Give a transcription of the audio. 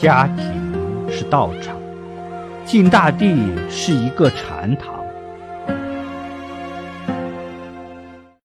家庭是道场进大地是一个禅堂。